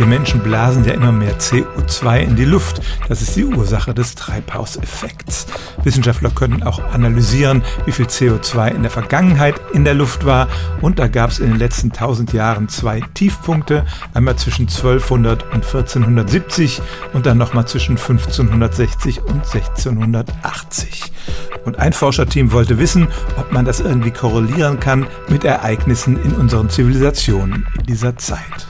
Wir Menschen blasen ja immer mehr CO2 in die Luft. Das ist die Ursache des Treibhauseffekts. Wissenschaftler können auch analysieren, wie viel CO2 in der Vergangenheit in der Luft war. Und da gab es in den letzten 1000 Jahren zwei Tiefpunkte. Einmal zwischen 1200 und 1470 und dann nochmal zwischen 1560 und 1680. Und ein Forscherteam wollte wissen, ob man das irgendwie korrelieren kann mit Ereignissen in unseren Zivilisationen in dieser Zeit.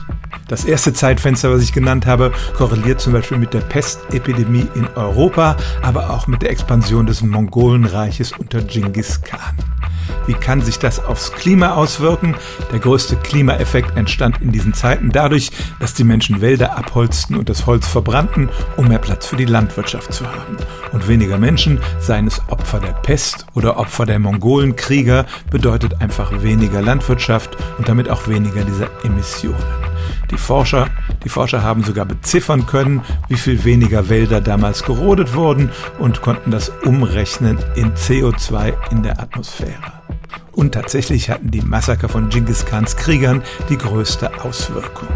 Das erste Zeitfenster, was ich genannt habe, korreliert zum Beispiel mit der Pestepidemie in Europa, aber auch mit der Expansion des Mongolenreiches unter Genghis Khan. Wie kann sich das aufs Klima auswirken? Der größte Klimaeffekt entstand in diesen Zeiten dadurch, dass die Menschen Wälder abholzten und das Holz verbrannten, um mehr Platz für die Landwirtschaft zu haben. Und weniger Menschen, seien es Opfer der Pest oder Opfer der Mongolenkrieger, bedeutet einfach weniger Landwirtschaft und damit auch weniger dieser Emissionen. Die Forscher, die Forscher haben sogar beziffern können, wie viel weniger Wälder damals gerodet wurden und konnten das umrechnen in CO2 in der Atmosphäre. Und tatsächlich hatten die Massaker von Genghis Khans Kriegern die größte Auswirkung.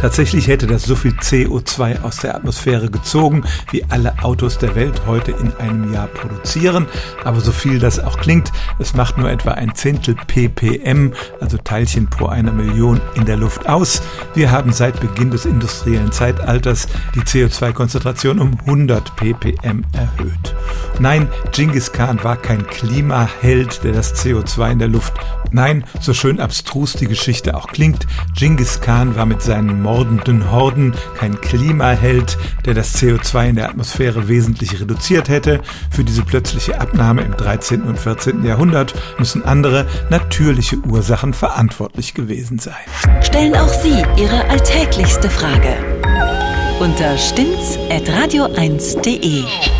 Tatsächlich hätte das so viel CO2 aus der Atmosphäre gezogen, wie alle Autos der Welt heute in einem Jahr produzieren. Aber so viel das auch klingt, es macht nur etwa ein Zehntel ppm, also Teilchen pro einer Million in der Luft aus. Wir haben seit Beginn des industriellen Zeitalters die CO2-Konzentration um 100 ppm erhöht. Nein, Genghis Khan war kein Klimaheld, der das CO2 in der Luft. Nein, so schön abstrus die Geschichte auch klingt, Genghis Khan war mit seinen mordenden Horden kein Klimaheld, der das CO2 in der Atmosphäre wesentlich reduziert hätte. Für diese plötzliche Abnahme im 13. und 14. Jahrhundert müssen andere natürliche Ursachen verantwortlich gewesen sein. Stellen auch Sie Ihre alltäglichste Frage unter stimmt's at radio1.de.